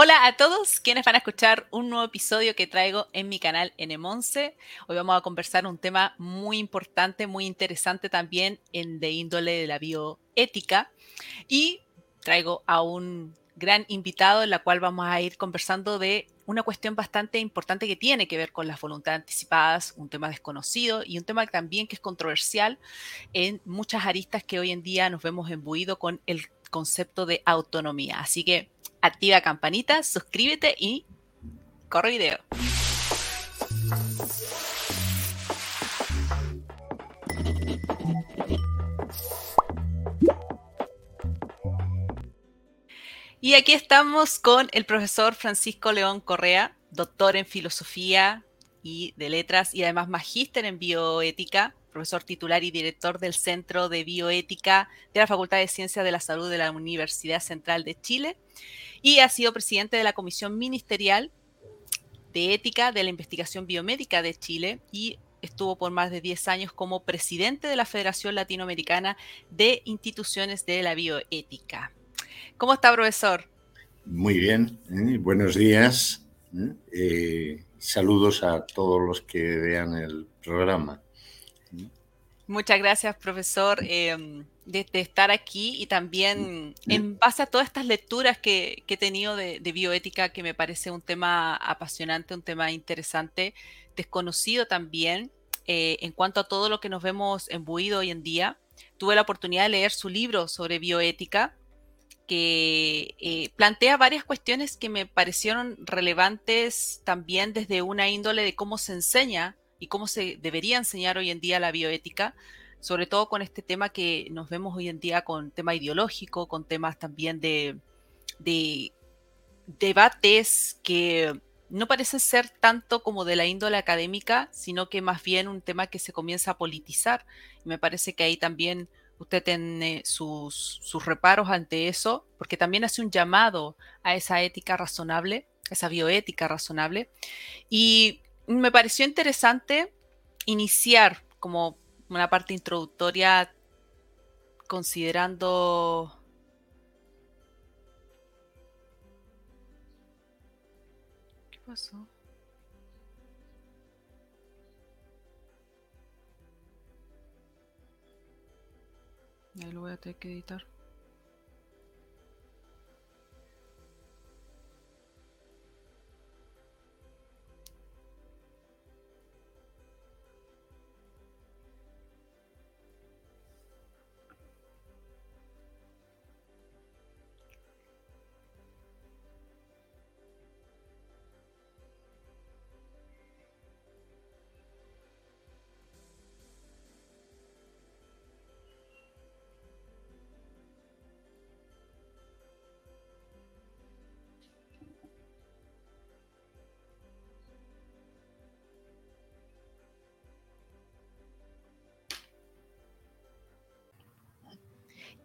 Hola a todos quienes van a escuchar un nuevo episodio que traigo en mi canal N11. Hoy vamos a conversar un tema muy importante, muy interesante también en de índole de la bioética y traigo a un gran invitado en la cual vamos a ir conversando de una cuestión bastante importante que tiene que ver con las voluntades anticipadas, un tema desconocido y un tema también que es controversial en muchas aristas que hoy en día nos vemos embuido con el concepto de autonomía. Así que activa campanita, suscríbete y corre video. Y aquí estamos con el profesor Francisco León Correa, doctor en filosofía y de letras y además magíster en bioética, profesor titular y director del Centro de Bioética de la Facultad de Ciencias de la Salud de la Universidad Central de Chile y ha sido presidente de la Comisión Ministerial de Ética de la Investigación Biomédica de Chile y estuvo por más de 10 años como presidente de la Federación Latinoamericana de Instituciones de la Bioética. ¿Cómo está, profesor? Muy bien, ¿eh? buenos días. ¿eh? Eh, saludos a todos los que vean el programa. Muchas gracias, profesor, em, de, estar aquí y también en base a todas estas lecturas que, he tenido de, bioética, que me parece un tema apasionante, un tema interesante, desconocido también eh, en cuanto a todo lo que nos vemos embuido hoy en día. Tuve la oportunidad de leer su libro sobre bioética, que eh, plantea varias cuestiones que me parecieron relevantes también desde una índole de cómo se enseña y cómo se debería enseñar hoy en día la bioética, sobre todo con este tema que nos vemos hoy en día con tema ideológico, con temas también de, debates que no parecen ser tanto como de la índole académica, sino que más bien un tema que se comienza a politizar. Y me parece que ahí también usted tiene sus, sus reparos ante eso, porque también hace un llamado a esa ética razonable, esa bioética razonable. Y me pareció interesante iniciar como una parte introductoria considerando ¿Qué pasó? Ya lo voy a tener que editar.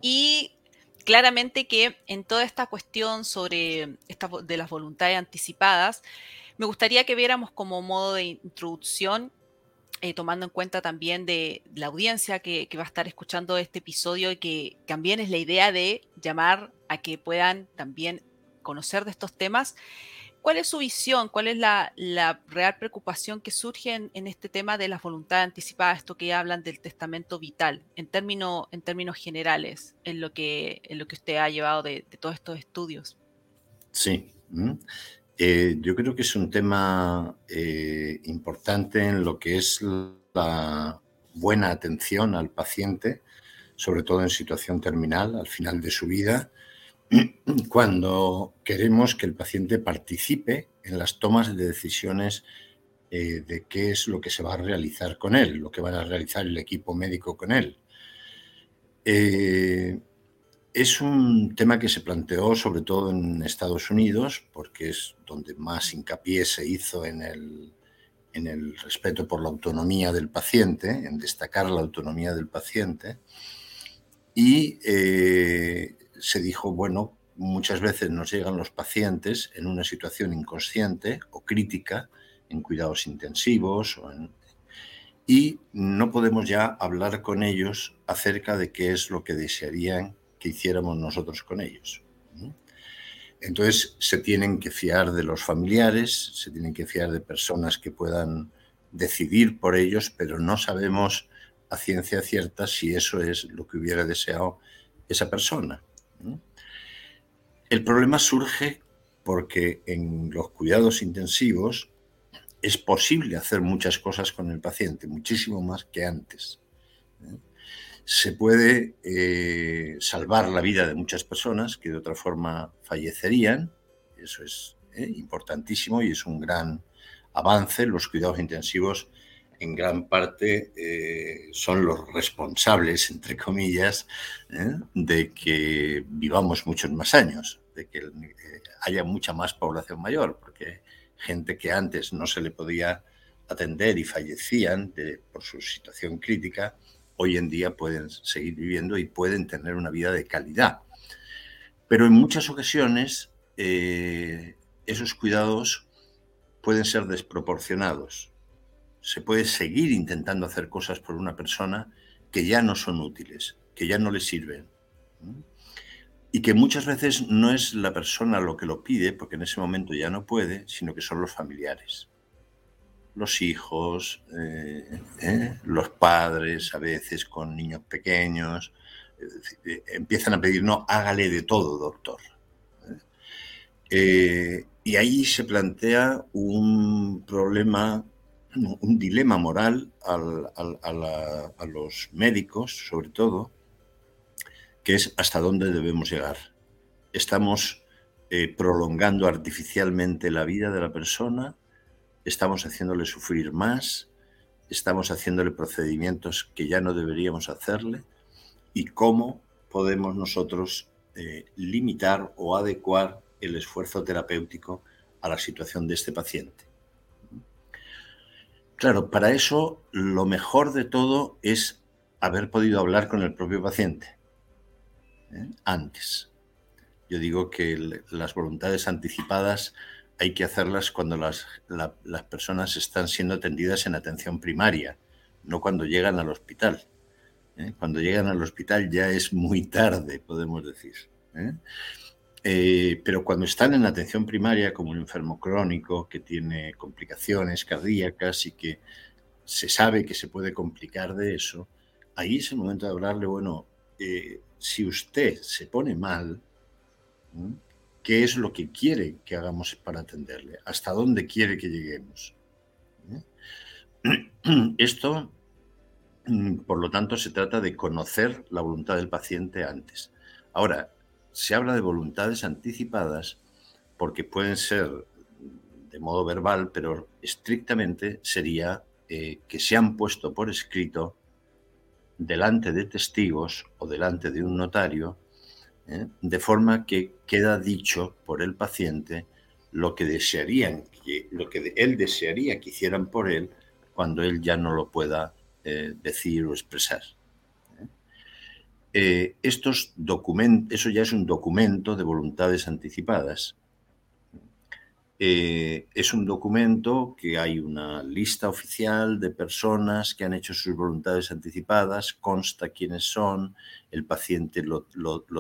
Y claramente que en toda esta cuestión sobre de las voluntades anticipadas, me gustaría que viéramos como modo de introducción, eh, tomando en cuenta también de la audiencia que, va a estar escuchando este episodio y que también es la idea de llamar a que puedan también conocer de estos temas, ¿Cuál es su visión? ¿Cuál es la, real preocupación que surge en, este tema de la voluntad anticipada, esto que hablan del testamento vital, en, términos, en términos generales, en lo, que, en lo que usted ha llevado de, todos estos estudios? Sí, eh, yo creo que es un tema eh, importante en lo que es la buena atención al paciente, sobre todo en situación terminal, al final de su vida, cuando queremos que el paciente participe en las tomas de decisiones eh, de qué es lo que se va a realizar con él, lo que va a realizar el equipo médico con él. Eh, es un tema que se planteó sobre todo en Estados Unidos, porque es donde más hincapié se hizo en el, en el respeto por la autonomía del paciente, en destacar la autonomía del paciente. Y eh, se dijo, bueno, muchas veces nos llegan los pacientes en una situación inconsciente o crítica, en cuidados intensivos, y no podemos ya hablar con ellos acerca de qué es lo que desearían que hiciéramos nosotros con ellos. entonces se tienen que fiar de los familiares, se tienen que fiar de personas que puedan decidir por ellos, pero no sabemos a ciencia cierta si eso es lo que hubiera deseado esa persona. El problema surge porque en los cuidados intensivos es posible hacer muchas cosas con el paciente, muchísimo más que antes. ¿eh? Se puede eh, salvar la vida de muchas personas que de otra forma fallecerían, eso es ¿eh? importantísimo y es un gran avance. Los cuidados intensivos en gran parte son los responsables, entre comillas, de que vivamos muchos más años, de que haya mucha más población mayor, porque gente que antes no se le podía atender y fallecían por su situación crítica, hoy en día pueden seguir viviendo y pueden tener una vida de calidad. Pero en muchas ocasiones eh, esos cuidados pueden ser desproporcionados. Se puede seguir intentando hacer cosas por una persona que ya no son útiles, que ya no le sirven y que muchas veces no es la persona lo que lo pide, porque en ese momento ya no puede, sino que son los familiares, los hijos, eh, eh, los padres, a veces con niños pequeños, eh, empiezan a pedir, no, hágale de todo, doctor. y ahí se plantea un problema, un dilema moral a los médicos, sobre todo, que es hasta dónde debemos llegar. Estamos eh, prolongando artificialmente la vida de la persona, estamos haciéndole sufrir más, estamos haciéndole procedimientos que ya no deberíamos hacerle y cómo podemos nosotros eh, limitar o adecuar el esfuerzo terapéutico a la situación de este paciente. Claro, para eso lo mejor de todo es haber podido hablar con el propio paciente ¿eh? antes. Yo digo que las voluntades anticipadas hay que hacerlas cuando las, las personas están siendo atendidas en atención primaria, no cuando llegan al hospital. ¿eh? Cuando llegan al hospital ya es muy tarde, podemos decir. ¿eh? Pero cuando están en atención primaria, como un enfermo crónico que tiene complicaciones cardíacas y que se sabe que se puede complicar de eso, ahí es el momento de hablarle, bueno, si usted se pone mal, ¿qué es lo que quiere que hagamos para atenderle? ¿Hasta dónde quiere que lleguemos? Esto, mm, por lo tanto, se trata de conocer la voluntad del paciente antes. Ahora, se habla de voluntades anticipadas porque pueden ser de modo verbal, pero estrictamente sería eh, que se han puesto por escrito delante de testigos o delante de un notario, ¿eh? de forma que queda dicho por el paciente lo que desearían, lo que él desearía que hicieran por él cuando él ya no lo pueda eh, decir o expresar. ¿Eh? estos eso ya es un documento de voluntades anticipadas eh, es un documento que hay una lista oficial de personas que han hecho sus voluntades anticipadas, consta quiénes son, el paciente lo,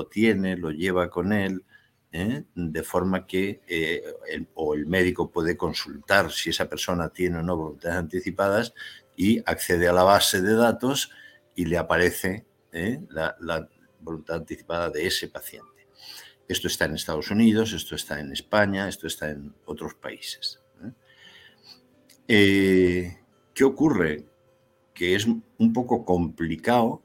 tiene, lo lleva con él, ¿eh? de forma que o el médico puede consultar si esa persona tiene o no voluntades anticipadas y accede a la base de datos y le aparece la voluntad anticipada de ese paciente. Esto está en Estados Unidos, esto está en España, esto está en otros países. ¿eh? Eh, qué ocurre? Que es un poco complicado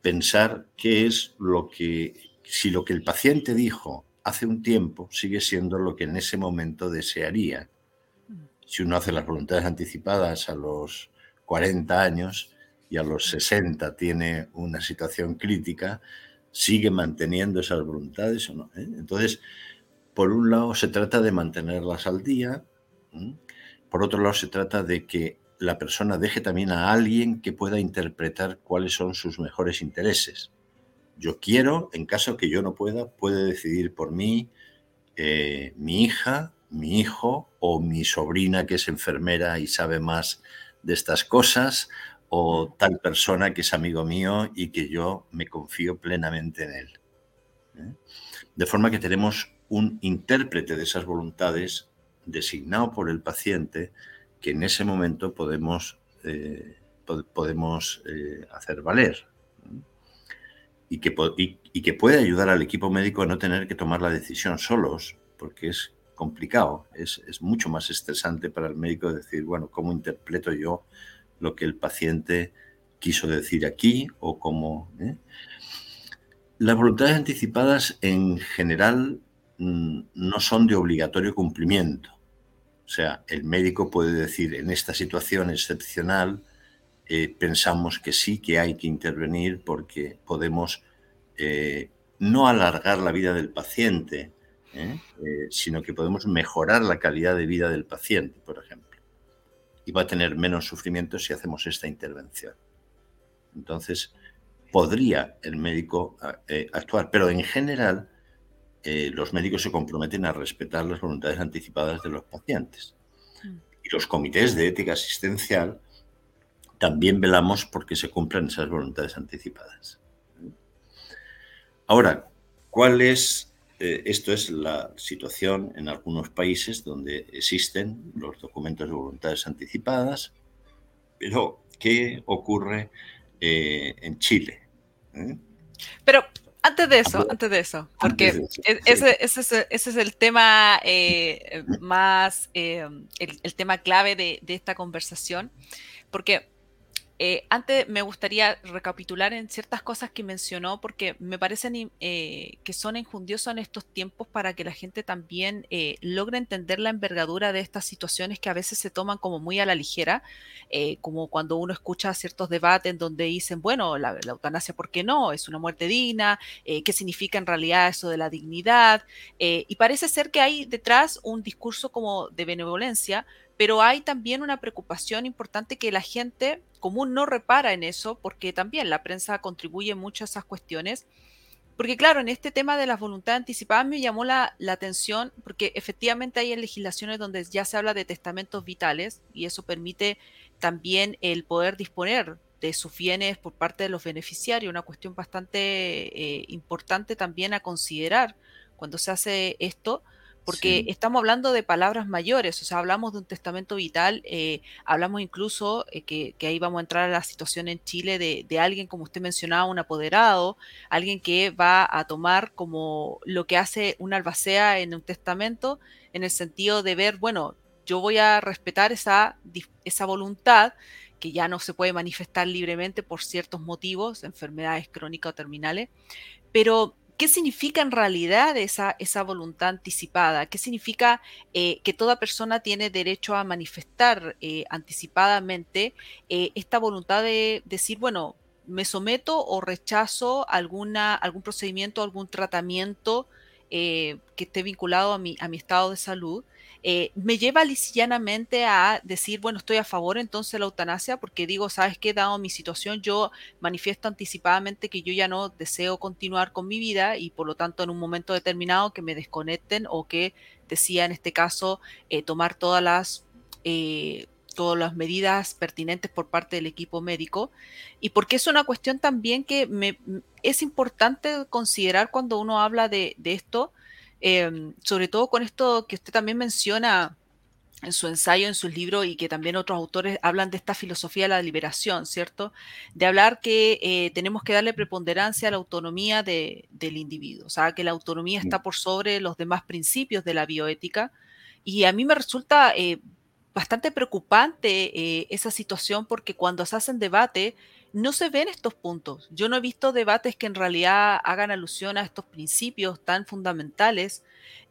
pensar qué es lo que, si lo que el paciente dijo hace un tiempo sigue siendo lo que en ese momento desearía. Si uno hace las voluntades anticipadas a los 40 años y a los 60 tiene una situación crítica, sigue manteniendo esas voluntades o no. ¿eh? Entonces, por un lado se trata de mantenerlas al día, por otro lado se trata de que la persona deje también a alguien que pueda interpretar cuáles son sus mejores intereses. Yo quiero, en caso que yo no pueda, puede decidir por mí eh, mi hija, mi hijo o mi sobrina que es enfermera y sabe más de estas cosas, o tal persona que es amigo mío y que yo me confío plenamente en él. De forma que tenemos un intérprete de esas voluntades designado por el paciente que en ese momento podemos, eh, podemos eh, hacer valer y que, y, que puede ayudar al equipo médico a no tener que tomar la decisión solos, porque es complicado, es, mucho más estresante para el médico decir, bueno, ¿cómo interpreto yo lo que el paciente quiso decir aquí o cómo... Eh? Las voluntades anticipadas en general mm, no son de obligatorio cumplimiento. O sea, el médico puede decir, en esta situación excepcional, eh, pensamos que sí que hay que intervenir porque podemos eh, no alargar la vida del paciente, sino que podemos mejorar la calidad de vida del paciente, por ejemplo. Y va a tener menos sufrimiento si hacemos esta intervención. Entonces, podría el médico actuar, pero en general los médicos se comprometen a respetar las voluntades anticipadas de los pacientes. Mm. Y los comités de ética asistencial también velamos porque se cumplan esas voluntades anticipadas. Ahora, ¿cuál es? Eh, esto es la situación en algunos países donde existen los documentos de voluntades anticipadas, pero ¿qué ocurre eh, en Chile? ¿Eh? Pero antes de eso, antes de eso, porque ese, es, el tema más, el, tema clave de, de, esta conversación, porque eh, antes me gustaría recapitular en ciertas cosas que mencionó porque me parecen eh, que son injundiosos en estos tiempos para que la gente también eh, logre entender la envergadura de estas situaciones que a veces se toman como muy a la ligera, como cuando uno escucha ciertos debates en donde dicen, bueno, la, la eutanasia, ¿por qué no? Es una muerte digna, ¿qué significa en realidad eso de la dignidad? y parece ser que hay detrás un discurso como de benevolencia, pero hay también una preocupación importante que la gente común no repara en eso, porque también la prensa contribuye mucho a esas cuestiones. Porque claro, en este tema de las voluntades anticipadas me llamó la, atención, porque efectivamente hay legislaciones donde ya se habla de testamentos vitales y eso permite también el poder disponer de sus bienes por parte de los beneficiarios, una cuestión bastante eh, importante también a considerar cuando se hace esto, porque estamos hablando de palabras mayores, o sea, hablamos de un testamento vital, eh, hablamos incluso eh, que, ahí vamos a entrar a la situación en Chile de, alguien, como usted mencionaba, un apoderado, alguien que va a tomar como lo que hace un albacea en un testamento, en el sentido de ver, bueno, yo voy a respetar esa, esa voluntad que ya no se puede manifestar libremente por ciertos motivos, enfermedades crónicas o terminales, pero ¿Qué significa en realidad esa, esa voluntad anticipada? ¿Qué significa eh, que toda persona tiene derecho a manifestar eh, anticipadamente eh, esta voluntad de decir, bueno, me someto o rechazo alguna, algún procedimiento, algún tratamiento que esté vinculado a mi, a mi estado de salud? Eh, me lleva lisillanamente a decir, bueno, estoy a favor entonces de la eutanasia porque digo, ¿sabes qué? Dado mi situación, yo manifiesto anticipadamente que yo ya no deseo continuar con mi vida y por lo tanto en un momento determinado que me desconecten o que decía en este caso eh, tomar todas las... Eh, todas las medidas pertinentes por parte del equipo médico y porque es una cuestión también que es importante considerar cuando uno habla de esto, Em, sobre todo con esto que usted también menciona en su ensayo, en su libro, y que también otros autores hablan de esta filosofía de la liberación, ¿cierto? De hablar que eh, tenemos que darle preponderancia a la autonomía del individuo, o sea, que la autonomía está por sobre los demás principios de la bioética. Y a mí me resulta eh, bastante preocupante eh, esa situación porque cuando se hacen debate, no se ven estos puntos. Yo no he visto debates que en realidad hagan alusión a estos principios tan fundamentales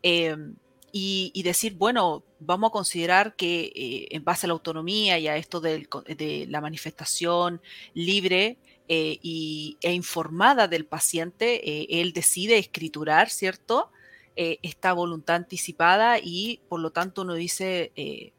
em, y, decir, bueno, vamos a considerar que eh, en base a la autonomía y a esto de la manifestación libre eh, y, e informada del paciente, eh, él decide escriturar, ¿cierto? esta voluntad anticipada y por lo tanto uno dice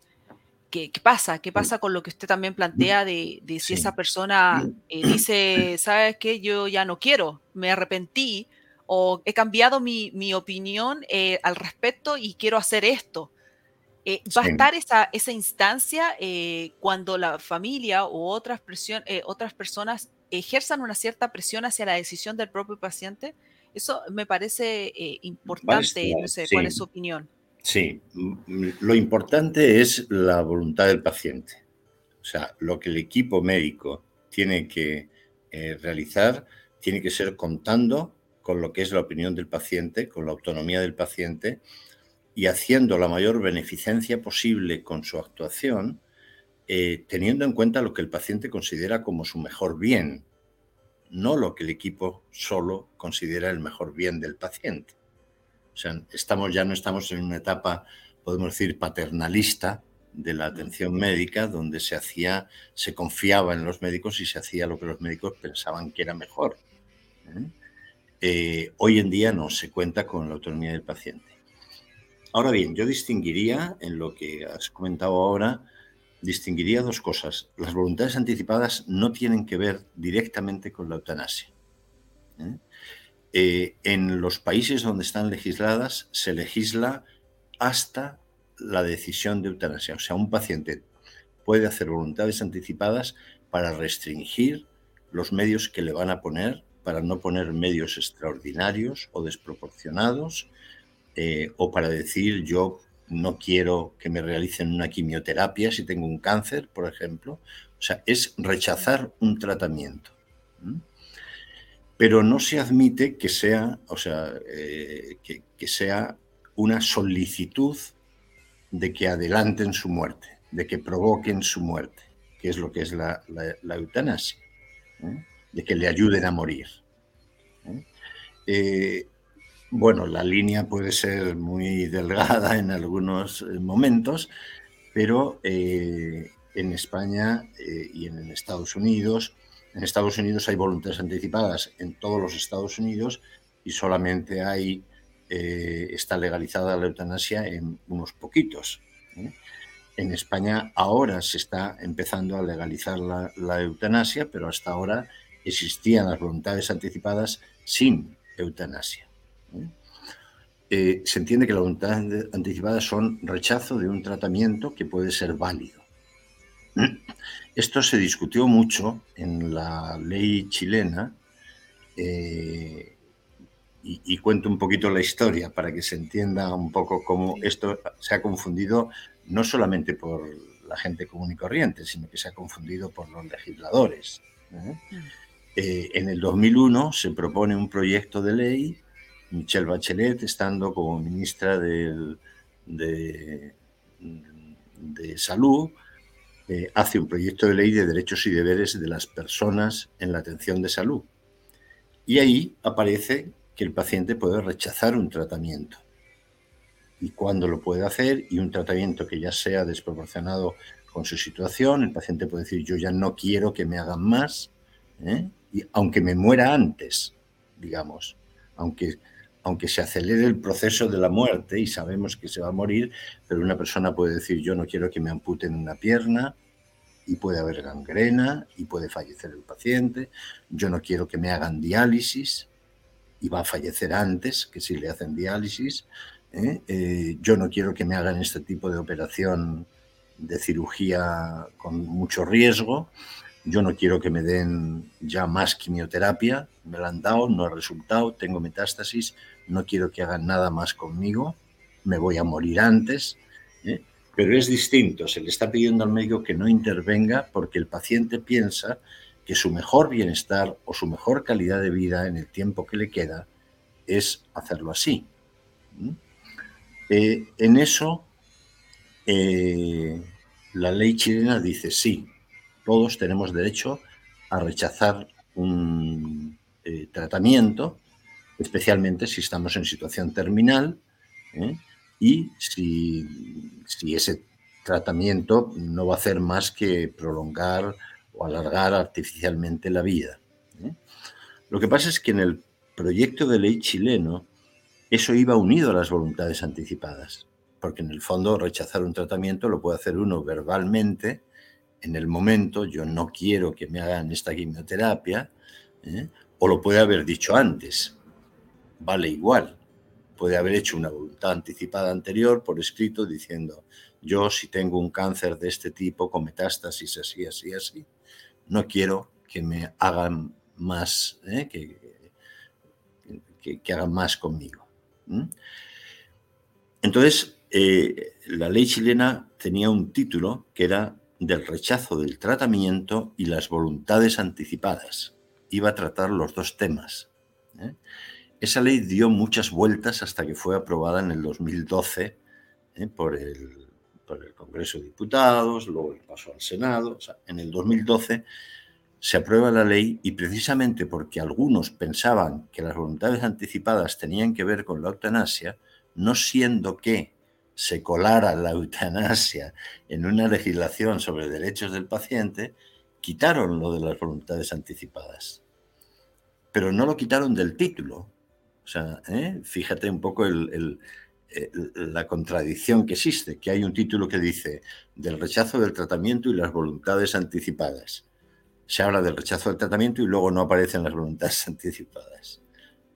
¿Qué, pasa? ¿Qué pasa con lo que usted también plantea de, si esa persona eh, dice, sabes qué, yo ya no quiero, me arrepentí o he cambiado mi, opinión eh, al respecto y quiero hacer esto? Eh, ¿Va a estar esa, esa instancia cuando la familia u otras, presión, otras personas ejerzan una cierta presión hacia la decisión del propio paciente? Eso me parece eh, importante, no sé, ¿cuál es su opinión? Sí, lo importante es la voluntad del paciente. O sea, lo que el equipo médico tiene que eh, realizar tiene que ser contando con lo que es la opinión del paciente, con la autonomía del paciente y haciendo la mayor beneficencia posible con su actuación, eh, teniendo en cuenta lo que el paciente considera como su mejor bien, no lo que el equipo solo considera el mejor bien del paciente. O sea, estamos, ya no estamos en una etapa, podemos decir, paternalista de la atención médica, donde se hacía, se confiaba en los médicos y se hacía lo que los médicos pensaban que era mejor. ¿eh? Eh, hoy en día no se cuenta con la autonomía del paciente. Ahora bien, yo distinguiría, en lo que has comentado ahora, distinguiría dos cosas. Las voluntades anticipadas no tienen que ver directamente con la eutanasia. ¿eh? Eh, en los países donde están legisladas se legisla hasta la decisión de eutanasia. O sea, un paciente puede hacer voluntades anticipadas para restringir los medios que le van a poner, para no poner medios extraordinarios o desproporcionados, eh, o para decir yo no quiero que me realicen una quimioterapia si tengo un cáncer, por ejemplo. O sea, es rechazar un tratamiento pero no se admite que sea, o sea, eh, que, sea una solicitud de que adelanten su muerte, de que provoquen su muerte, que es lo que es la, eutanasia, ¿eh? de que le ayuden a morir. ¿eh? bueno, la línea puede ser muy delgada en algunos momentos, pero en España y en Estados Unidos en Estados Unidos hay voluntades anticipadas en todos los Estados Unidos y solamente eh, está legalizada la eutanasia en unos poquitos. ¿eh? En España ahora se está empezando a legalizar la, eutanasia, pero hasta ahora existían las voluntades anticipadas sin eutanasia. ¿eh? se entiende que las voluntades anticipadas son rechazo de un tratamiento que puede ser válido. Esto se discutió mucho en la ley chilena eh, y, cuento un poquito la historia para que se entienda un poco cómo esto se ha confundido no solamente por la gente común y corriente, sino que se ha confundido por los legisladores. ¿eh? Eh, en el 2001 se propone un proyecto de ley, Michelle Bachelet estando como ministra de, de Salud, eh, hace un proyecto de ley de derechos y deberes de las personas en la atención de salud. Y ahí aparece que el paciente puede rechazar un tratamiento. Y cuándo lo puede hacer, y un tratamiento que ya sea desproporcionado con su situación, el paciente puede decir, yo ya no quiero que me hagan más, ¿eh? y aunque me muera antes, digamos, aunque, aunque se acelere el proceso de la muerte y sabemos que se va a morir, pero una persona puede decir, yo no quiero que me amputen una pierna, y puede haber gangrena y puede fallecer el paciente. Yo no quiero que me hagan diálisis y va a fallecer antes que si le hacen diálisis. ¿eh? Eh, yo no quiero que me hagan este tipo de operación de cirugía con mucho riesgo. Yo no quiero que me den ya más quimioterapia. Me la han dado, no ha resultado, tengo metástasis. No quiero que hagan nada más conmigo. Me voy a morir antes. ¿eh? Pero es distinto, se le está pidiendo al médico que no intervenga porque el paciente piensa que su mejor bienestar o su mejor calidad de vida en el tiempo que le queda es hacerlo así. Eh, en eso, eh, la ley chilena dice sí, todos tenemos derecho a rechazar un tratamiento, especialmente si estamos en situación terminal, y si, ese tratamiento no va a hacer más que prolongar o alargar artificialmente la vida. ¿eh? Lo que pasa es que en el proyecto de ley chileno eso iba unido a las voluntades anticipadas, porque en el fondo rechazar un tratamiento lo puede hacer uno verbalmente, en el momento, yo no quiero que me hagan esta quimioterapia, ¿eh? o lo puede haber dicho antes, vale igual puede haber hecho una voluntad anticipada anterior por escrito diciendo, yo si tengo un cáncer de este tipo con metástasis así, así, así, no quiero que me hagan más, ¿eh? que, que, hagan más conmigo. Entonces, eh, la ley chilena tenía un título que era del rechazo del tratamiento y las voluntades anticipadas. Iba a tratar los dos temas. ¿eh? Esa ley dio muchas vueltas hasta que fue aprobada en el 2012 ¿eh? por, el, por, el, Congreso de Diputados, luego pasó al Senado. en el 2012 se aprueba la ley y precisamente porque algunos pensaban que las voluntades anticipadas tenían que ver con la eutanasia, no siendo que se colara la eutanasia en una legislación sobre derechos del paciente, quitaron lo de las voluntades anticipadas. Pero no lo quitaron del título. O sea, ¿eh? fíjate un poco la contradicción que existe, que hay un título que dice del rechazo del tratamiento y las voluntades anticipadas. Se habla del rechazo del tratamiento y luego no aparecen las voluntades anticipadas.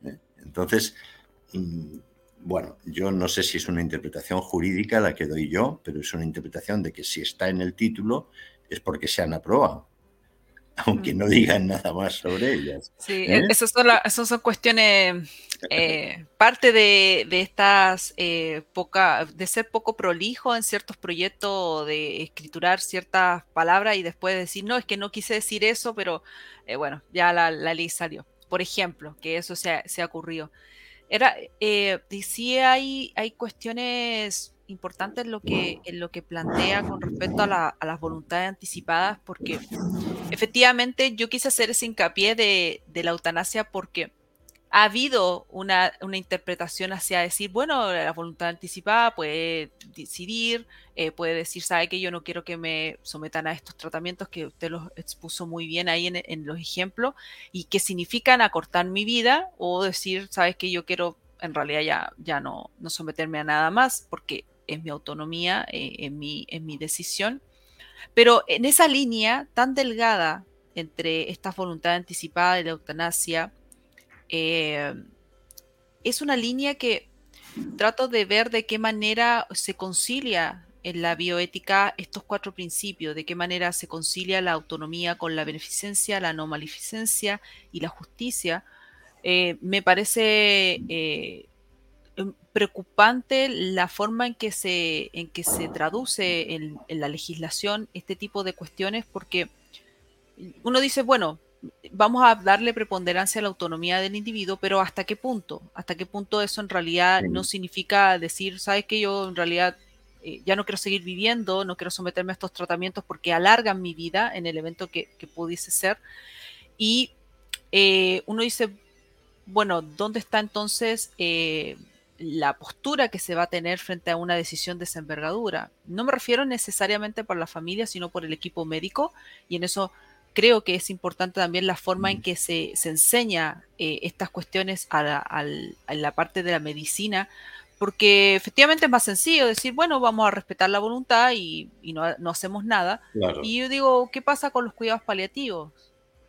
¿eh? Entonces, mm, bueno, yo no sé si es una interpretación jurídica la que doy yo, pero es una interpretación de que si está en el título es porque se han aprobado, aunque no digan nada más sobre ellas. Sí, ¿eh? esas, son cuestiones, eh, parte de, estas, eh, poca, de ser poco prolijo en ciertos proyectos, de escriturar ciertas palabras y después decir, no, es que no quise decir eso, pero bueno, ya la, ley salió. Por ejemplo, que eso se se ha ocurrido. Era, eh, sí hay, hay cuestiones importantes en lo, que, en lo que plantea con respecto a, las voluntades anticipadas, porque efectivamente yo quise hacer ese hincapié de, de la eutanasia porque ha habido una, interpretación hacia decir, bueno, la voluntad anticipada puede decidir, eh, puede decir, sabe que yo no quiero que me sometan a estos tratamientos que usted los expuso muy bien ahí en, los ejemplos y que significan acortar mi vida o decir, sabes que yo quiero en realidad ya, ya no, no someterme a nada más porque es mi autonomía, eh, en, mi, en mi decisión. Pero en esa línea tan delgada entre esta voluntad anticipada y la eutanasia, eh, es una línea que trato de ver de qué manera se concilia en la bioética estos cuatro principios, de qué manera se concilia la autonomía con la beneficencia, la no maleficencia y la justicia. Eh, me parece eh, preocupante la forma en que se, en que se traduce en la legislación este tipo de cuestiones porque uno dice, bueno, vamos a darle preponderancia a la autonomía del individuo, pero ¿hasta qué punto? ¿Hasta qué punto eso en realidad no significa decir, sabes que yo en realidad eh, ya no quiero seguir viviendo, no quiero someterme a estos tratamientos porque alargan mi vida en el evento que, pudiese ser? Y eh, uno dice, bueno, ¿dónde está entonces eh, la postura que se va a tener frente a una decisión de esa envergadura? No me refiero necesariamente por la familia, sino por el equipo médico, y en eso creo que es importante también la forma en que se, enseña eh, estas cuestiones a la, parte de la medicina, porque efectivamente es más sencillo decir, bueno, vamos a respetar la voluntad y, no, hacemos nada. Y yo digo, ¿qué pasa con los cuidados paliativos?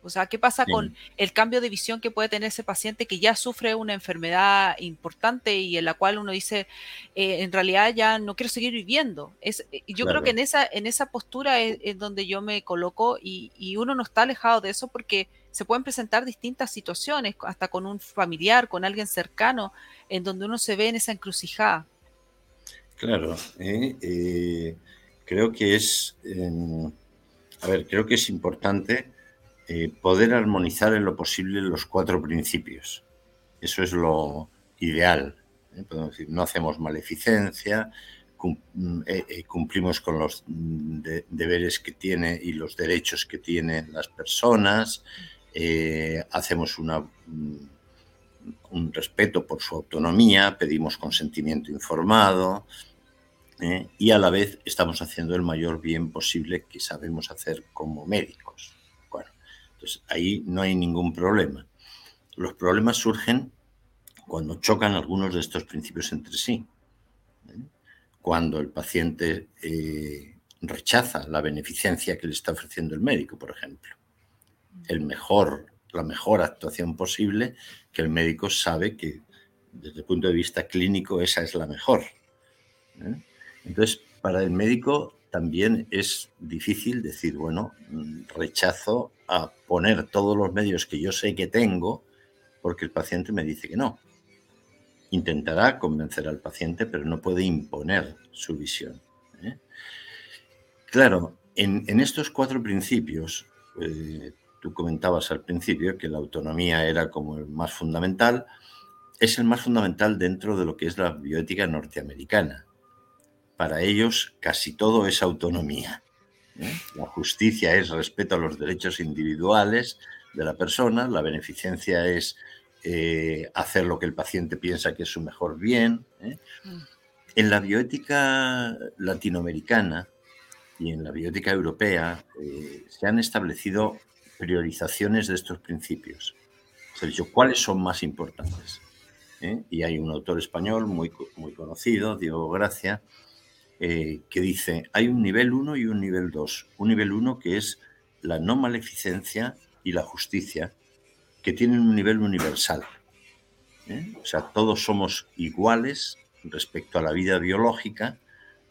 O sea, ¿qué pasa con el cambio de visión que puede tener ese paciente que ya sufre una enfermedad importante y en la cual uno dice, eh, en realidad ya no quiero seguir viviendo? Es, eh, yo creo que en esa, en esa postura es, donde yo me coloco y, uno no está alejado de eso porque se pueden presentar distintas situaciones, hasta con un familiar, con alguien cercano, en donde uno se ve en esa encrucijada. Claro, eh, creo que es, a ver, creo que es importante eh, poder armonizar en lo posible los cuatro principios. Eso es lo ideal. ¿eh? Podemos decir, no hacemos maleficencia, mm, eh, cumplimos con los mm, deberes que tiene y los derechos que tienen las personas, hacemos mm, un respeto por su autonomía, pedimos consentimiento informado y a la vez estamos haciendo el mayor bien posible que sabemos hacer como médicos. Entonces, ahí no hay ningún problema. Los problemas surgen cuando chocan algunos de estos principios entre sí. ¿eh? Cuando el paciente eh, rechaza la beneficencia que le está ofreciendo el médico, por ejemplo. El mejor, la mejor actuación posible que el médico sabe que desde el punto de vista clínico esa es la mejor. ¿eh? Entonces, para el médico también es difícil decir, bueno, rechazo a poner todos los medios que yo sé que tengo porque el paciente me dice que no. intentará convencer al paciente, pero no puede imponer su visión. ¿eh? Claro, en, estos cuatro principios, eh, tú comentabas al principio que la autonomía era como el más fundamental, es el más fundamental dentro de lo que es la bioética norteamericana. Para ellos casi todo es autonomía. ¿Eh? La justicia es respeto a los derechos individuales de la persona, la beneficencia es eh, hacer lo que el paciente piensa que es su mejor bien. ¿eh? Mm. En la bioética latinoamericana y en la bioética europea eh, se han establecido priorizaciones de estos principios. Se ha dicho cuáles son más importantes. Y hay un autor español muy, muy conocido, Diego Gracia, que dice, hay un nivel 1 y un nivel 2. Un nivel 1 que es la no maleficencia y la justicia, que tienen un nivel universal. ¿eh? O sea, todos somos iguales respecto a la vida biológica,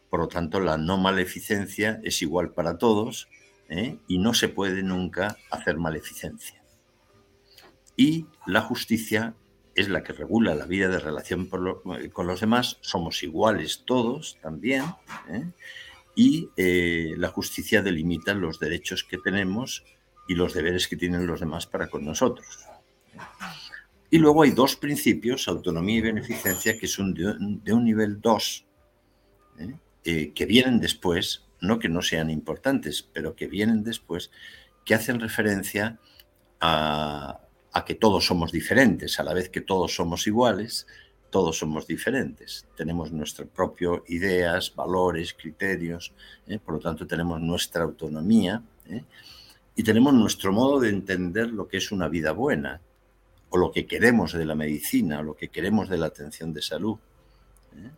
por lo tanto la no maleficencia es igual para todos ¿eh? y no se puede nunca hacer maleficencia. Y la justicia es la que regula la vida de relación con los demás, somos iguales todos también, ¿eh? y la justicia delimita los derechos que tenemos y los deberes que tienen los demás para con nosotros. Y luego hay dos principios, autonomía y beneficencia, que son de, un nivel 2, ¿eh? Eh, que vienen después, no que no sean importantes, pero que vienen después, que hacen referencia a, a que todos somos diferentes, a la vez que todos somos iguales, todos somos diferentes. Tenemos nuestras propias ideas, valores, criterios, ¿eh? por lo tanto tenemos nuestra autonomía y tenemos nuestro modo de entender lo que es una vida buena, o lo que queremos de la medicina, o lo que queremos de la atención de salud. ¿eh?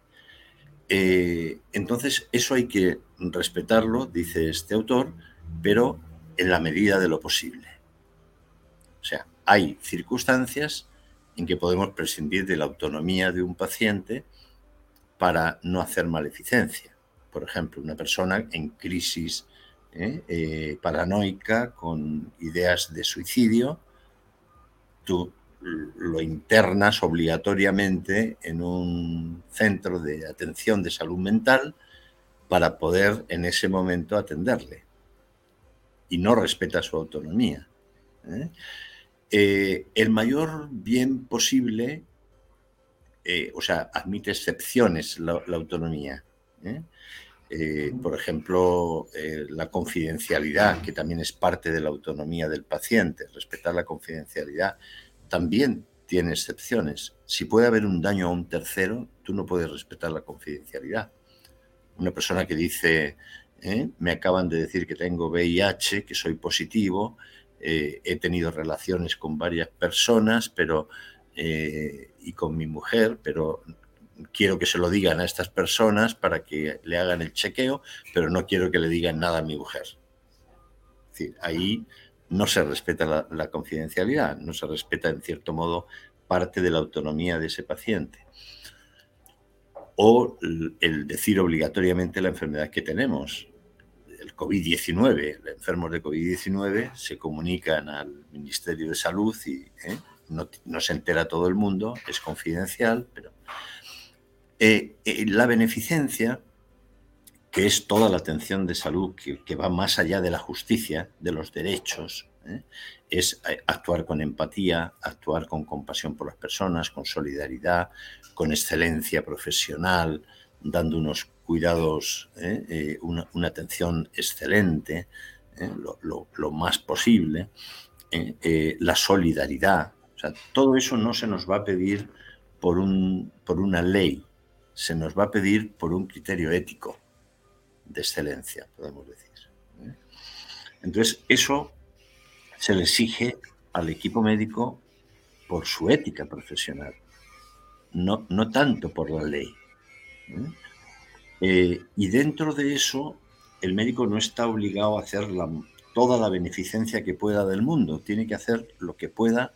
Eh, entonces, eso hay que respetarlo, dice este autor, pero en la medida de lo posible. O sea, hay circunstancias en que podemos prescindir de la autonomía de un paciente para no hacer maleficencia. Por ejemplo, una persona en crisis ¿eh? Eh, paranoica, con ideas de suicidio, tú lo internas obligatoriamente en un centro de atención de salud mental para poder en ese momento atenderle. Y no respeta su autonomía. ¿eh? El mayor bien posible, o sea, admite excepciones la, la autonomía. Eh, por ejemplo, eh, la confidencialidad, que también es parte de la autonomía del paciente. Respetar la confidencialidad también tiene excepciones. Si puede haber un daño a un tercero, tú no puedes respetar la confidencialidad. Una persona que dice, eh, me acaban de decir que tengo VIH, que soy positivo, he tenido relaciones con varias personas, pero y con mi mujer, pero quiero que se lo digan a estas personas para que le hagan el chequeo, pero no quiero que le digan nada a mi mujer. Ahí no se respeta la, confidencialidad, no se respeta en cierto modo parte de la autonomía de ese paciente. O el decir obligatoriamente la enfermedad que tenemos. El COVID-19, los enfermos de COVID-19 se comunican al Ministerio de Salud y ¿eh? no, no, se entera todo el mundo, es confidencial, pero eh, eh, la beneficencia, que es toda la atención de salud que, va más allá de la justicia, de los derechos, ¿eh? es actuar con empatía, actuar con compasión por las personas, con solidaridad, con excelencia profesional, dando unos cuidados, una, atención excelente, lo, más posible, la solidaridad. todo eso no se nos va a pedir por, un, por una ley, se nos va a pedir por un criterio ético de excelencia, podemos decir. ¿eh? Entonces, eso se le exige al equipo médico por su ética profesional, no, no tanto por la ley. ¿Eh? Eh, y dentro de eso, el médico no está obligado a hacer toda la beneficencia que pueda del mundo, tiene que hacer lo que pueda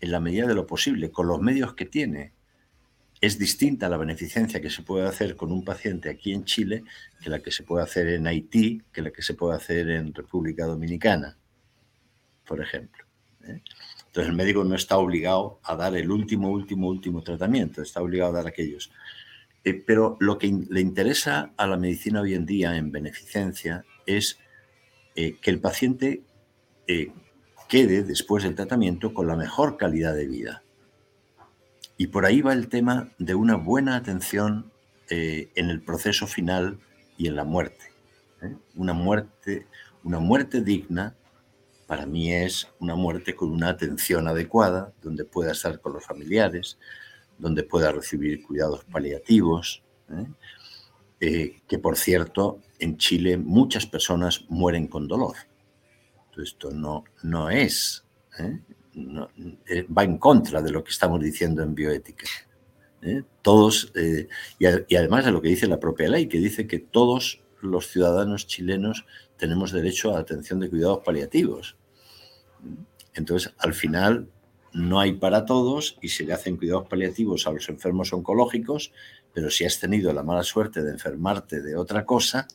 en la medida de lo posible, con los medios que tiene, es distinta la beneficencia que se puede hacer con un paciente aquí en Chile que la que se puede hacer en Haití, que la que se puede hacer en República Dominicana, por ejemplo. ¿eh? Entonces el médico no está obligado a dar el último, último, último tratamiento, está obligado a dar aquellos. Eh, pero lo que le interesa a la medicina hoy en día en beneficencia es eh, que el paciente eh, quede después del tratamiento con la mejor calidad de vida. Y por ahí va el tema de una buena atención en el proceso final y en la muerte. Una muerte, una muerte digna para mí es una muerte con una atención adecuada, donde pueda estar con los familiares, donde pueda recibir cuidados paliativos, ¿eh? Eh, que por cierto, en Chile muchas personas mueren con dolor. esto no, no es, ¿eh? va en contra de lo que estamos diciendo en bioética. Todos, y, y además de lo que dice la propia ley, que dice que todos los ciudadanos chilenos tenemos derecho a atención de cuidados paliativos. Entonces, al final, no hay para todos y se le hacen cuidados paliativos a los enfermos oncológicos, pero si has tenido la mala suerte de enfermarte de otra cosa,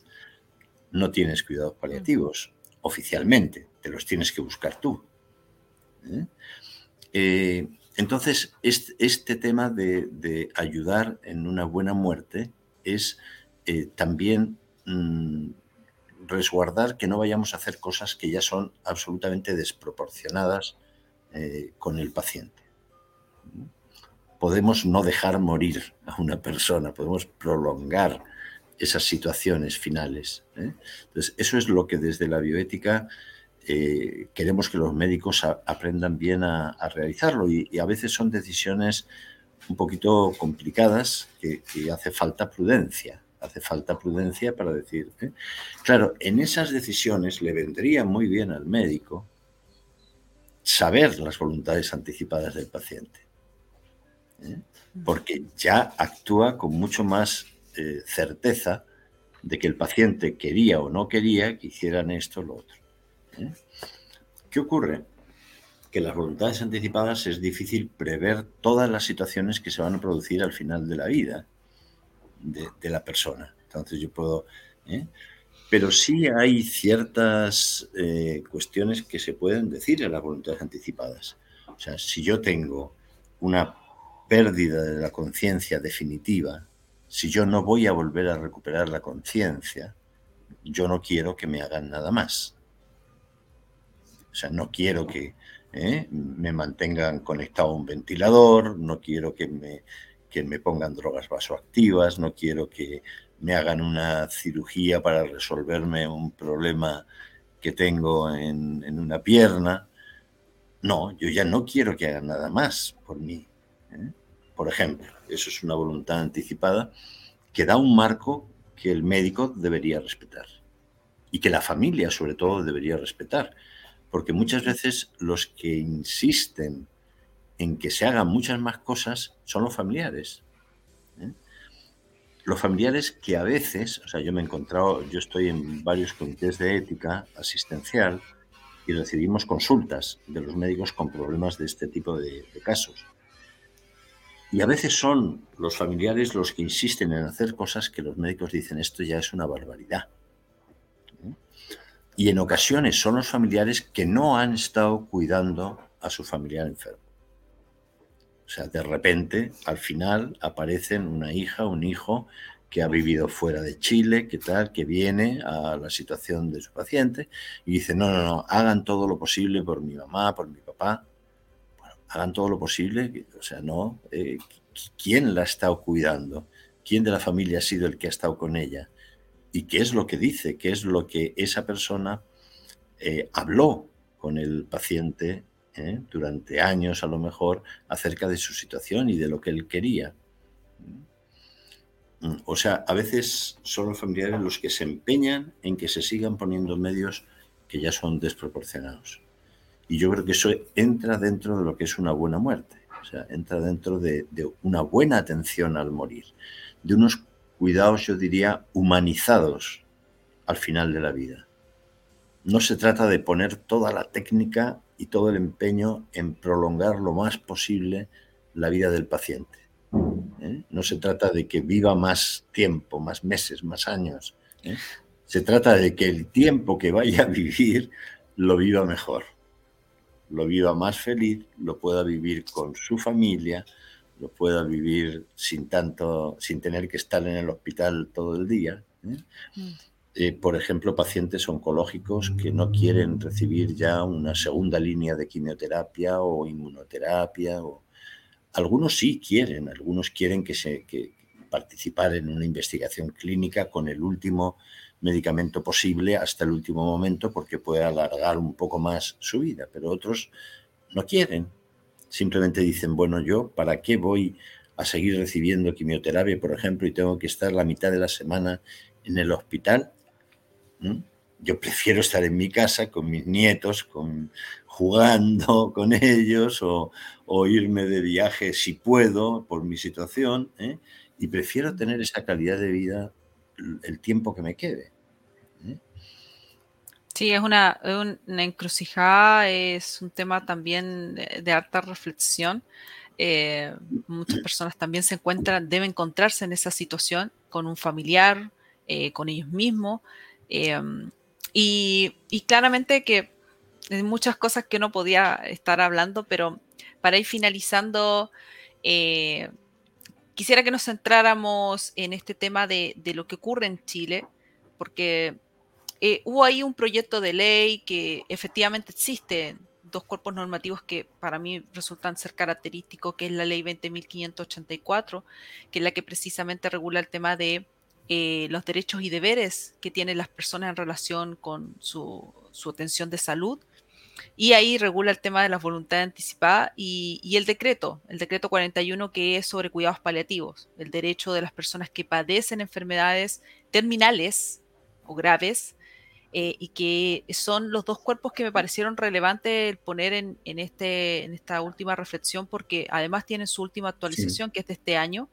no tienes cuidados paliativos oficialmente, te los tienes que buscar tú. ¿eh? Eh, entonces, este, tema de, ayudar en una buena muerte es eh, también mm, resguardar que no vayamos a hacer cosas que ya son absolutamente desproporcionadas eh, con el paciente. Podemos no dejar morir a una persona, podemos prolongar esas situaciones finales. ¿eh? Entonces, eso es lo que desde la bioética eh, queremos que los médicos aprendan bien a, realizarlo y, a veces son decisiones un poquito complicadas que, que hace falta prudencia hace falta prudencia para decir. Claro, en esas decisiones le vendría muy bien al médico saber las voluntades anticipadas del paciente, ¿eh? porque ya actúa con mucho más eh, certeza de que el paciente quería o no quería que hicieran esto o lo otro. ¿eh? ¿Qué ocurre? Que las voluntades anticipadas es difícil prever todas las situaciones que se van a producir al final de la vida de, la persona. Entonces yo puedo... Pero sí hay ciertas eh, cuestiones que se pueden decir en las voluntades anticipadas. O sea, si yo tengo una pérdida de la conciencia definitiva, si yo no voy a volver a recuperar la conciencia, yo no quiero que me hagan nada más. O sea, no quiero que ¿eh? me mantengan conectado a un ventilador, no quiero que me, que me pongan drogas vasoactivas, no quiero que me hagan una cirugía para resolverme un problema que tengo en, una pierna. No, yo ya no quiero que hagan nada más por mí. ¿eh? Por ejemplo, eso es una voluntad anticipada que da un marco que el médico debería respetar y que la familia sobre todo debería respetar, porque muchas veces los que insisten en que se hagan muchas más cosas son los familiares los familiares que a veces, o sea, yo me he encontrado, yo estoy en varios comités de ética asistencial y recibimos consultas de los médicos con problemas de este tipo de, casos. Y a veces son los familiares los que insisten en hacer cosas que los médicos dicen esto ya es una barbaridad. Y en ocasiones son los familiares que no han estado cuidando a su familiar enfermo. O sea, de repente, al final, aparecen una hija, un hijo que ha vivido fuera de Chile, que tal, que viene a la situación de su paciente y dice, no, no, no, hagan todo lo posible por mi mamá, por mi papá. Bueno, hagan todo lo posible, o sea, no, eh, ¿quién la ha estado cuidando? ¿Quién de la familia ha sido el que ha estado con ella? ¿Y qué es lo que dice? ¿Qué es lo que esa persona eh, habló con el paciente ¿eh? durante años a lo mejor acerca de su situación y de lo que él quería. Mm, o sea, a veces son los familiares los que se empeñan en que se sigan poniendo medios que ya son desproporcionados. Y yo creo que eso entra dentro de lo que es una buena muerte. O sea, entra dentro de, de una buena atención al morir, de unos cuidados, yo diría, humanizados al final de la vida. No se trata de poner toda la técnica y todo el empeño en prolongar lo más posible la vida del paciente. ¿eh? No se trata de que viva más tiempo, más meses, más años. ¿eh? Se trata de que el tiempo que vaya a vivir lo viva mejor. lo viva más feliz, lo pueda vivir con su familia, lo pueda vivir sin tanto, sin tener que estar en el hospital todo el día. ¿eh? Eh, por ejemplo, pacientes oncológicos que no quieren recibir ya una segunda línea de quimioterapia o inmunoterapia. O... Algunos sí quieren, algunos quieren que se, participar en una investigación clínica con el último medicamento posible hasta el último momento porque puede alargar un poco más su vida, pero otros no quieren. Simplemente dicen, bueno, yo, ¿para qué voy a seguir recibiendo quimioterapia, por ejemplo, y tengo que estar la mitad de la semana en el hospital? Yo prefiero estar en mi casa con mis nietos, con, jugando con ellos o, irme de viaje si puedo por mi situación. ¿eh? Y prefiero tener esa calidad de vida el tiempo que me quede. ¿eh? Sí, es una, una, encrucijada, es un tema también de, alta reflexión. Eh, muchas personas también se encuentran, deben encontrarse en esa situación con un familiar, con ellos mismos, Em, y, claramente que hay muchas cosas que no podía estar hablando, pero para ir finalizando, eh, quisiera que nos centráramos en este tema de, lo que ocurre en Chile, porque eh, hubo ahí un proyecto de ley que efectivamente existe, dos cuerpos normativos que para mí resultan ser característicos, que es la ley 20.584, que es la que precisamente regula el tema de eh, los derechos y deberes que tienen las personas en relación con su, atención de salud. Y ahí regula el tema de la voluntad anticipada y, el decreto, el decreto 41 que es sobre cuidados paliativos, el derecho de las personas que padecen enfermedades terminales o graves eh, y que son los dos cuerpos que me parecieron relevantes poner en, este, en esta última reflexión porque además tienen su última actualización que es de este año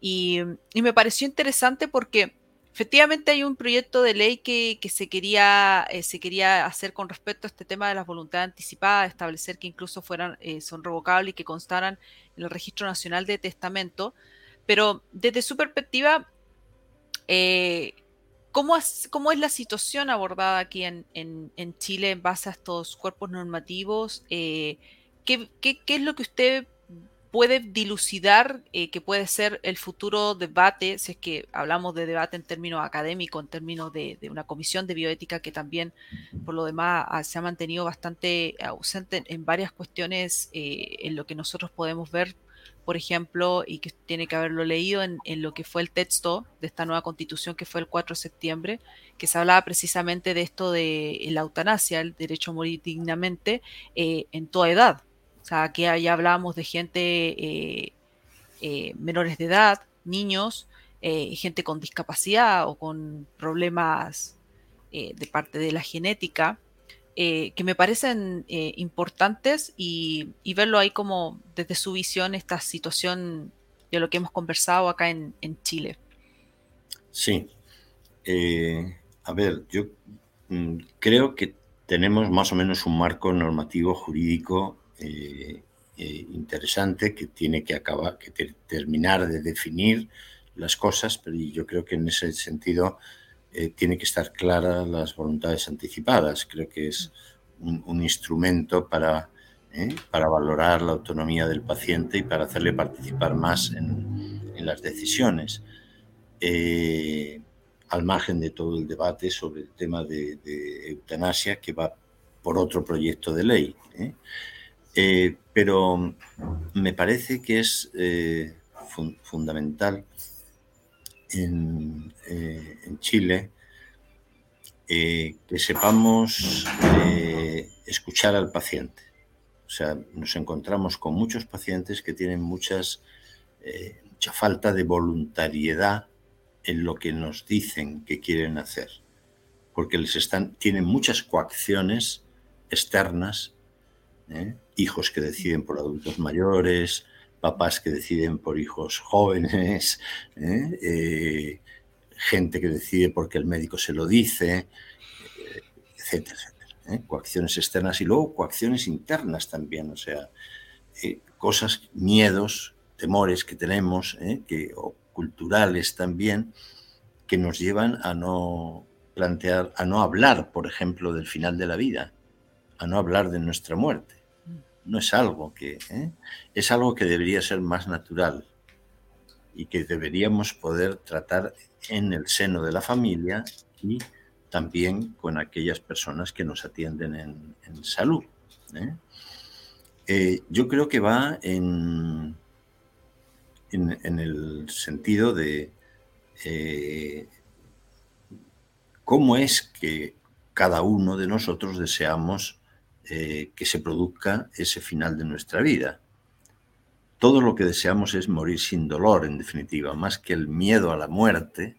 y, me pareció interesante porque efectivamente hay un proyecto de ley que, se, quería, eh, se quería hacer con respecto a este tema de las voluntades anticipadas, establecer que incluso fueran, eh, son revocables y que constaran en el Registro Nacional de Testamento. Pero desde su perspectiva, eh, ¿cómo, es, ¿cómo, es, la situación abordada aquí en, Chile en base a estos cuerpos normativos? ¿qué, qué, qué es lo que usted puede dilucidar eh, que puede ser el futuro debate, si es que hablamos de debate en términos académicos, en términos de, una comisión de bioética que también, por lo demás, se ha mantenido bastante ausente en, varias cuestiones eh, en lo que nosotros podemos ver, por ejemplo, y que tiene que haberlo leído en, lo que fue el texto de esta nueva constitución que fue el 4 de septiembre, que se hablaba precisamente de esto de la eutanasia, el derecho a morir dignamente eh, en toda edad o sea, aquí ya hablábamos de gente eh, eh, menores de edad, niños, eh, gente con discapacidad o con problemas de parte de la genética, que me parecen importantes y, verlo ahí como desde su visión esta situación de lo que hemos conversado acá en, Chile. Sí. a ver, yo mm, creo que tenemos más o menos un marco normativo jurídico eh, eh, interesante que tiene que acabar, que terminar de definir las cosas, pero yo creo que en ese sentido eh, tiene que estar claras las voluntades anticipadas. Creo que es un, instrumento para, para valorar la autonomía del paciente y para hacerle participar más en, en las decisiones. al margen de todo el debate sobre el tema de, de eutanasia que va por otro proyecto de ley. Eh, pero me parece que es eh, fundamental en, eh, Chile que sepamos escuchar al paciente. O sea, nos encontramos con muchos pacientes que tienen mucha falta de voluntariedad en lo que nos dicen que quieren hacer, porque les están, tienen muchas coacciones externas ¿eh? Hijos que deciden por adultos mayores, papás que deciden por hijos jóvenes, ¿eh? Eh, gente que decide porque el médico se lo dice, etcétera, etcétera. Coacciones externas y luego coacciones internas también, o sea, cosas, miedos, temores que tenemos, que, o culturales también, que nos llevan a no plantear, a no hablar, por ejemplo, del final de la vida, a no hablar de nuestra muerte. No es algo que, ¿eh? es algo que debería ser más natural y que deberíamos poder tratar en el seno de la familia y también con aquellas personas que nos atienden en, salud. ¿eh? Eh, yo creo que va en, en, el sentido de cómo es que cada uno de nosotros deseamos eh, que se produzca ese final de nuestra vida. Todo lo que deseamos es morir sin dolor, en definitiva, más que el miedo a la muerte,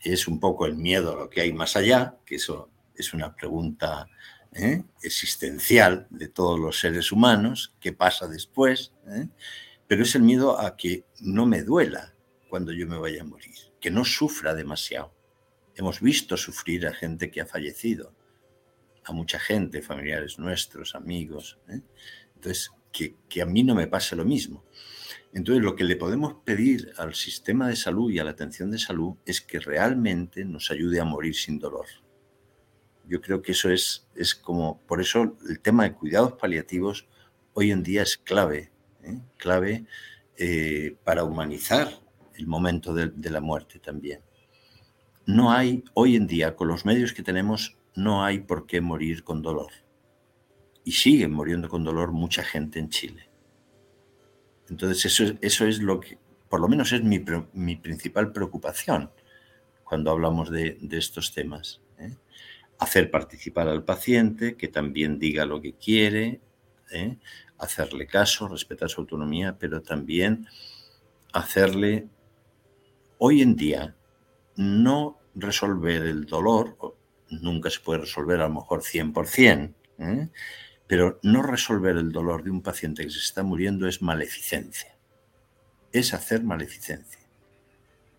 es un poco el miedo a lo que hay más allá, que eso es una pregunta ¿eh? existencial de todos los seres humanos, qué pasa después, ¿eh? pero es el miedo a que no me duela cuando yo me vaya a morir, que no sufra demasiado. Hemos visto sufrir a gente que ha fallecido a mucha gente, familiares nuestros, amigos. ¿eh? Entonces, que, a mí no me pase lo mismo. Entonces, lo que le podemos pedir al sistema de salud y a la atención de salud es que realmente nos ayude a morir sin dolor. Yo creo que eso es, es como, por eso el tema de cuidados paliativos hoy en día es clave, ¿eh? clave eh, para humanizar el momento de, de la muerte también. No hay hoy en día, con los medios que tenemos, no hay por qué morir con dolor. Y siguen muriendo con dolor mucha gente en Chile. Entonces eso, eso es lo que, por lo menos es mi, principal preocupación cuando hablamos de, estos temas. ¿eh? Hacer participar al paciente, que también diga lo que quiere, ¿eh? hacerle caso, respetar su autonomía, pero también hacerle, hoy en día, no resolver el dolor, nunca se puede resolver a lo mejor 100%, ¿eh? pero no resolver el dolor de un paciente que se está muriendo es maleficencia, es hacer maleficencia.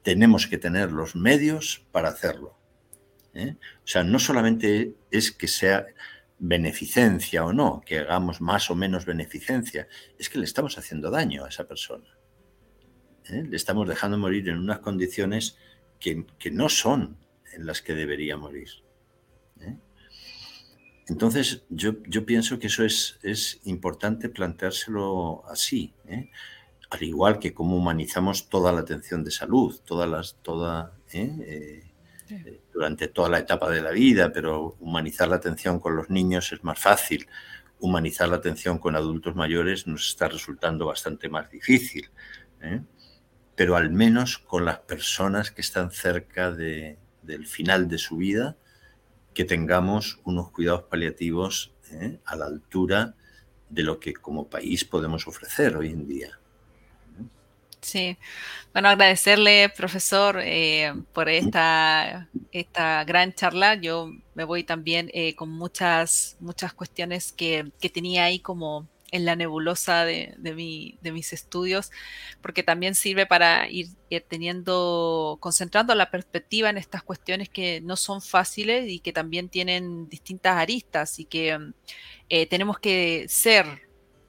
Tenemos que tener los medios para hacerlo. ¿eh? O sea, no solamente es que sea beneficencia o no, que hagamos más o menos beneficencia, es que le estamos haciendo daño a esa persona. ¿eh? Le estamos dejando morir en unas condiciones que, que no son en las que debería morir. Entonces, yo, pienso que eso es, es importante planteárselo así, ¿eh? al igual que cómo humanizamos toda la atención de salud, todas las, toda, ¿eh? Eh, durante toda la etapa de la vida, pero humanizar la atención con los niños es más fácil, humanizar la atención con adultos mayores nos está resultando bastante más difícil, pero al menos con las personas que están cerca de, del final de su vida, que tengamos unos cuidados paliativos ¿eh? a la altura de lo que como país podemos ofrecer hoy en día. Sí, bueno, agradecerle, profesor, eh, por esta, esta gran charla. Yo me voy también eh, con muchas, muchas cuestiones que, que tenía ahí como en la nebulosa de, de, mis estudios, porque también sirve para ir, teniendo, concentrando la perspectiva en estas cuestiones que no son fáciles y que también tienen distintas aristas y que eh, tenemos que ser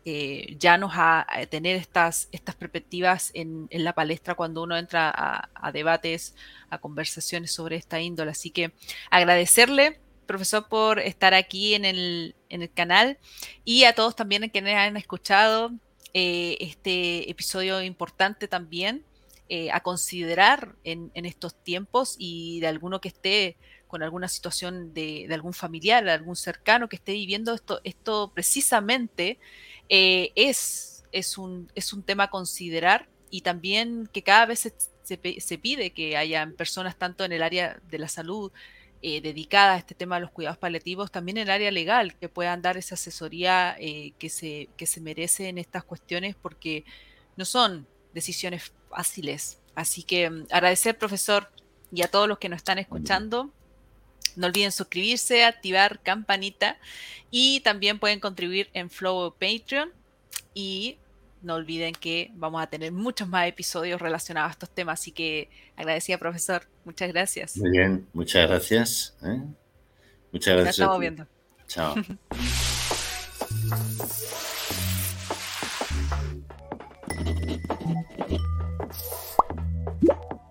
eh, llanos a, tener estas, estas perspectivas en, la palestra cuando uno entra a, a, debates, a conversaciones sobre esta índole. Así que agradecerle profesor, por estar aquí en el, canal y a todos también quienes han escuchado eh, este episodio importante también eh, a considerar en, estos tiempos y de alguno que esté con alguna situación de, algún familiar, algún cercano que esté viviendo esto, esto precisamente eh, es, es, un, es un tema a considerar y también que cada vez se, se, pide que haya personas tanto en el área de la salud, eh, dedicada a este tema de los cuidados paliativos, también el área legal, que puedan dar esa asesoría eh, que, se, que se merece en estas cuestiones, porque no son decisiones fáciles. Así que mm, agradecer, profesor, y a todos los que nos están escuchando. No olviden suscribirse, activar campanita y también pueden contribuir en Flow Patreon. Y no olviden que vamos a tener muchos más episodios relacionados a estos temas. Así que agradecida, profesor. Muchas gracias. Muy bien, muchas gracias. ¿eh? Muchas gracias. Nos estamos viendo. Chao.